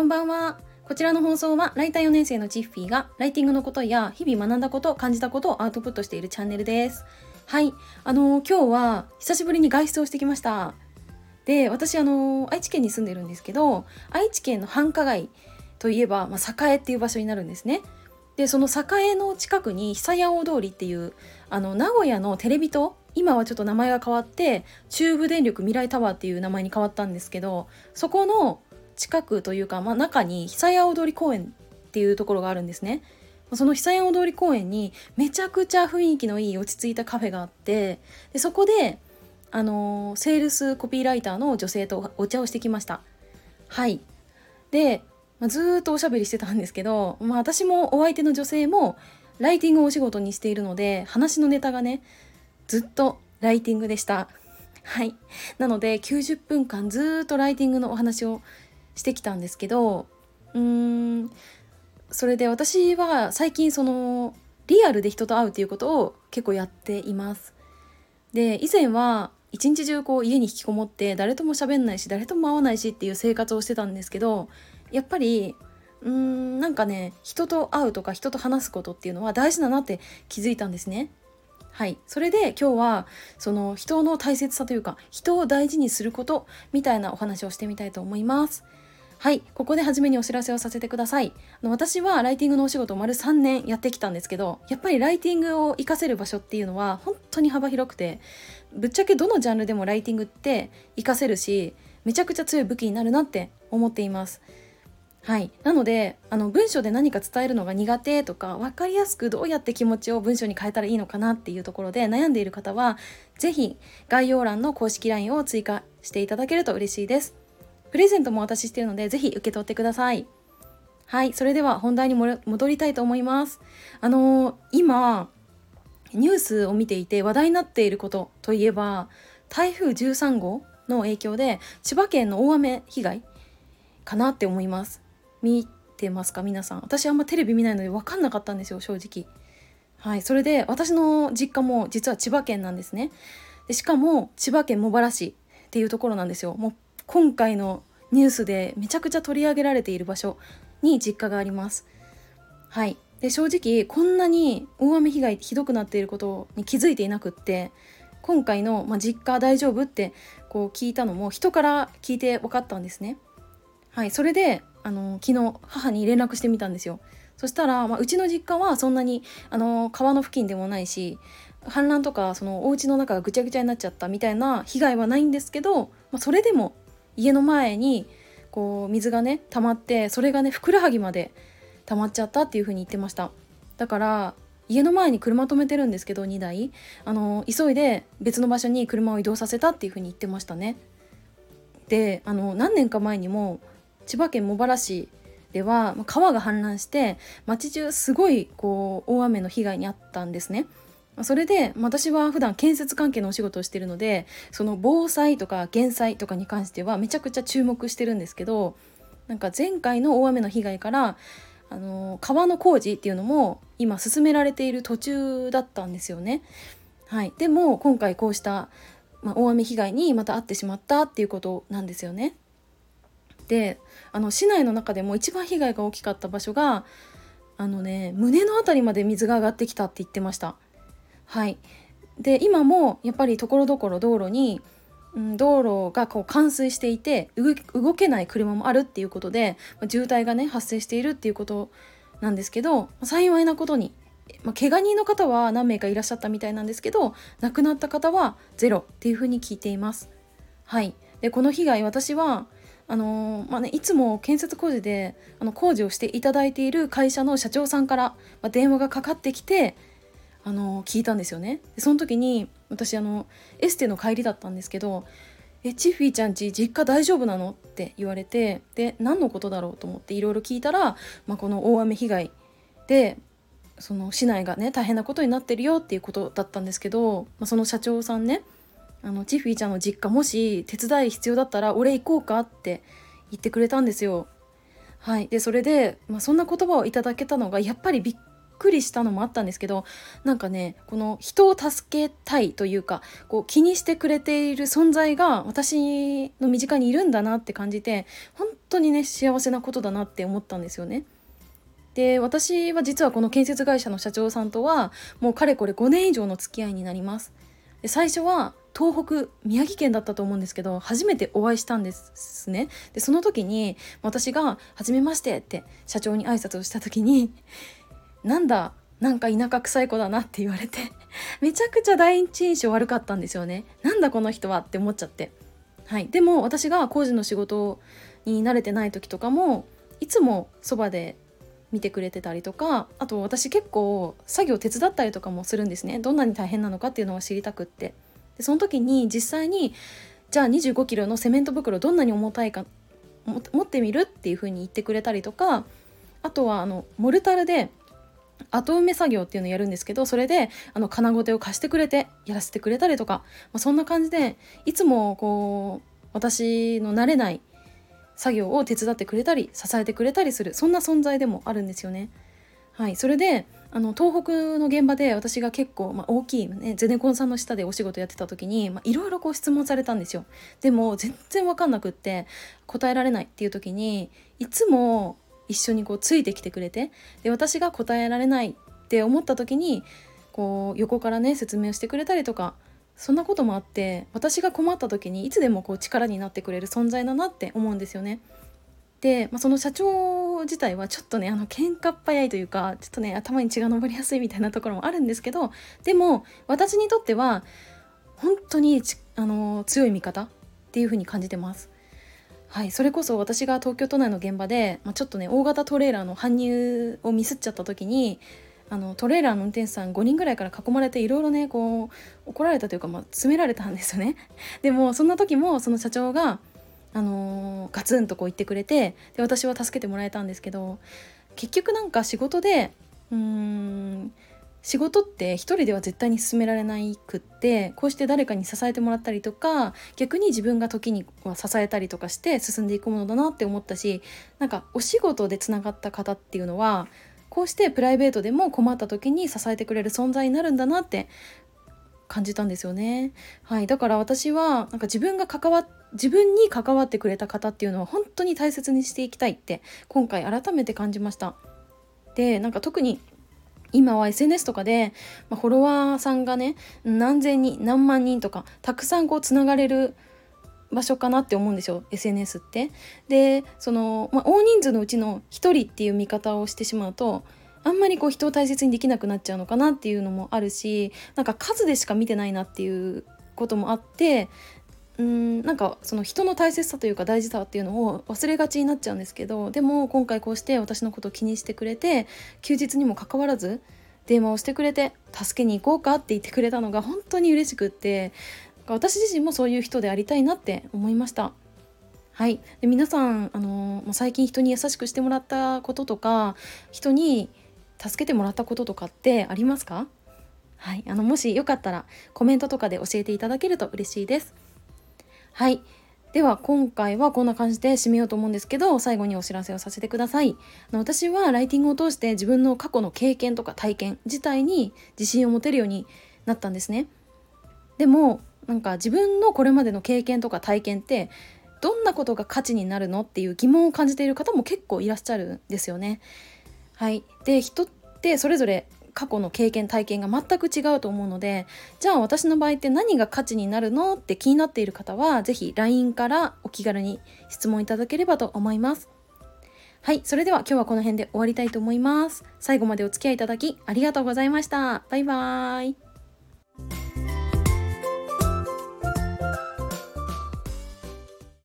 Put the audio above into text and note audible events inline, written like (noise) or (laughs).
こんばんは。こちらの放送はライター4年生のチッフィーがライティングのことや日々学んだこと、感じたことをアウトプットしているチャンネルです。はい。あのー、今日は久しぶりに外出をしてきました。で、私あのー、愛知県に住んでるんですけど、愛知県の繁華街といえば、まあ、栄っていう場所になるんですね。でその栄の近くに久屋大通りっていうあの名古屋のテレビ塔今はちょっと名前が変わって中部電力未来タワーっていう名前に変わったんですけどそこの近くというか、まあ、中に久屋大通公園っていうところがあるんですね。その久屋大通公園にめちゃくちゃ雰囲気のいい落ち着いたカフェがあってでそこであのセールスコピーライターの女性とお茶をしてきました。はいでまあ、ずっとおしゃべりしてたんですけど、まあ、私もお相手の女性もライティングをお仕事にしているので話のネタがねずっとライティングでした。はい。なので90分間ずっとライティングのお話をしてきたんですけどうーんそれで私は最近そのリアルで人と会うっていうことを結構やっています。で以前は一日中こう家に引きこもって誰とも喋んないし誰とも会わないしっていう生活をしてたんですけどやっぱりうーんなんかね人と会うとか人と話すことっていうのは大事だなって気づいたんですね。はいそれで今日はその人の大切さというか人を大事にすることみたいなお話をしてみたいと思います。はい、ここで初めにお知らせをさせてください。あの私はライティングのお仕事を丸3年やってきたんですけど、やっぱりライティングを活かせる場所っていうのは本当に幅広くて、ぶっちゃけどのジャンルでもライティングって活かせるし、めちゃくちゃ強い武器になるなって思っています。はい、なのであの文章で何か伝えるのが苦手とか分かりやすくどうやって気持ちを文章に変えたらいいのかなっていうところで悩んでいる方は是非概要欄の公式 LINE を追加していただけると嬉しいです。プレゼントもお渡ししているので是非受け取ってください。はい、それでは本題に戻りたいと思います。あのー、今ニュースを見ていて話題になっていることといえば台風13号の影響で千葉県の大雨被害かなって思います。見てますか皆さん私あんまテレビ見ないので分かんなかったんですよ正直はいそれで私の実家も実は千葉県なんですねでしかも千葉県茂原市っていうところなんですよもう今回のニュースでめちゃくちゃ取り上げられている場所に実家があります。はい。で正直こんなに大雨被害ひどくなっていることに気づいていなくって今回の、まあ、実家大丈夫ってこう聞いたのも人から聞いて分かったんですね。はい。それであの昨日母に連絡してみたんですよ。そしたら、まあ、うちの実家はそんなにあの川の付近でもないし氾濫とかそのお家の中がぐちゃぐちゃになっちゃったみたいな被害はないんですけど、まあ、それでも家の前にこう水がね溜まってそれがねふくらはぎまで溜まっちゃったっていう風に言ってました。だから家の前に車止めてるんですけど2台。あの急いで別の場所に車を移動させたっていう風に言ってましたね。であの何年か前にも千葉県茂原市では川が氾濫して町中すごいこう大雨の被害に遭ったんですね。それで私は普段建設関係のお仕事をしてるのでその防災とか減災とかに関してはめちゃくちゃ注目してるんですけどなんか前回の大雨の被害からあの川の工事っていうのも今進められている途中だったんですよね。はい、でも今回こうした、まあ、大雨被害にまた会ってしまったっていうことなんですよね。であの市内の中でも一番被害が大きかった場所があのね胸の辺りまで水が上がってきたって言ってました。はいで今もやっぱりところどころ道路に、うん、道路がこう冠水していて動けない車もあるっていうことで、ま渋滞がね発生しているっていうことなんですけど幸いなことに、まあ、怪我人の方は何名かいらっしゃったみたいなんですけど亡くなった方はゼロっていうふうに聞いています。はいでこの被害私はあのまあね、いつも建設工事であの工事をしていただいている会社の社長さんから、まあ、電話がかかってきて、あの聞いたんですよね。でその時に私あのエステの帰りだったんですけど「えチッフィーちゃんち実家大丈夫なの?」って言われてで何のことだろうと思っていろいろ聞いたら、まあ、この大雨被害でその市内がね大変なことになってるよっていうことだったんですけど、まあ、その社長さんねあのチフィーちゃんの実家もし手伝い必要だったら俺行こうかって言ってくれたんですよ。はい、でそれで、まあ、そんな言葉をいただけたのがやっぱりびっくりしたのもあったんですけどなんかねこの人を助けたいというかこう気にしてくれている存在が私の身近にいるんだなって感じて本当にね幸せなことだなって思ったんですよね。で私は実はこの建設会社の社長さんとはもうかれこれ5年以上の付き合いになります。で最初は東北宮城県だったと思うんですけど初めてお会いしたんですねでその時に私が「はじめまして」って社長に挨拶をした時に「なんだなんか田舎臭い子だな」って言われて (laughs) めちゃくちゃ第一印象悪かったんですよね。なんだこの人はって思っちゃって。はい。でも私が工事の仕事に慣れてない時とかもいつもそばで見てくれてたりとかあと私結構作業手伝ったりとかもするんですね。どんなに大変なのかっていうのを知りたくって。でその時に実際にじゃあ2 5キロのセメント袋どんなに重たいか持ってみるっていう風に言ってくれたりとかあとはあのモルタルで後埋め作業っていうのをやるんですけどそれであの金ごてを貸してくれてやらせてくれたりとか、まあ、そんな感じでいつもこう私の慣れない作業を手伝ってくれたり支えてくれたりするそんな存在でもあるんですよね。はい、それであの東北の現場で私が結構、まあ、大きい、ね、ゼネコンさんの下でお仕事やってた時にいろいろ質問されたんですよでも全然分かんなくって答えられないっていう時にいつも一緒にこうついてきてくれてで私が答えられないって思った時にこう横からね説明をしてくれたりとかそんなこともあって私が困った時にいつでもこう力になってくれる存在だなって思うんですよね。で、まあ、その社長自体はちょっとねあの喧嘩っ早いというかちょっとね頭に血が上りやすいみたいなところもあるんですけどでも私にとっては本当にあの強い味方っていう風に感じてます。はい、それこそ私が東京都内の現場で、まあ、ちょっとね大型トレーラーの搬入をミスっちゃった時にあのトレーラーの運転手さん5人ぐらいから囲まれていろいろねこう怒られたというか、まあ、詰められたんですよね。(laughs) でもそんな時もその社長が、あのー、ガツンとこう言ってくれてで私は助けてもらえたんですけど結局なんか仕事でうーん仕事って一人では絶対に進められないくってこうして誰かに支えてもらったりとか逆に自分が時には支えたりとかして進んでいくものだなって思ったしなんかお仕事でつながった方っていうのはこうしてプライベートでも困った時に支えてくれる存在になるんだなって感じたんですよね。はい、だから私はなんか自分が関わ自分に関わってくれた方っていうのは本当に大切にしていきたいって今回改めて感じました。でなんか特に今は SNS とかで、まあ、フォロワーさんがね何千人何万人とかたくさんこうつながれる場所かなって思うんですよ SNS って。でその、まあ、大人数のうちの1人っていう見方をしてしまうとあんまりこう人を大切にできなくなっちゃうのかなっていうのもあるしなんか数でしか見てないなっていうこともあってうんなんかその人の大切さというか大事さっていうのを忘れがちになっちゃうんですけどでも今回こうして私のことを気にしてくれて休日にもかかわらず電話をしてくれて助けに行こうかって言ってくれたのが本当に嬉しくって私自身もそういう人でありたいなって思いました。はい、で皆さん、あのー、最近人に優しくしてもらったこととか人に助けてもらったこととかってありますか？はい、あのもしよかったらコメントとかで教えていただけると嬉しいです。はい、では今回はこんな感じで締めようと思うんですけど最後にお知らせをさせてください。私はライティングを通して自分の過去の経験とか体験自体に自信を持てるようになったんですね。でもなんか自分のこれまでの経験とか体験ってどんなことが価値になるのっていう疑問を感じている方も結構いらっしゃるんですよね。はい、で人ってそれぞれ過去の経験体験が全く違うと思うのでじゃあ私の場合って何が価値になるのって気になっている方は是非 LINE からお気軽に質問いただければと思います。はい、それでは今日はこの辺で終わりたいと思います。最後までお付き合いいただきありがとうございました。バイバーイ。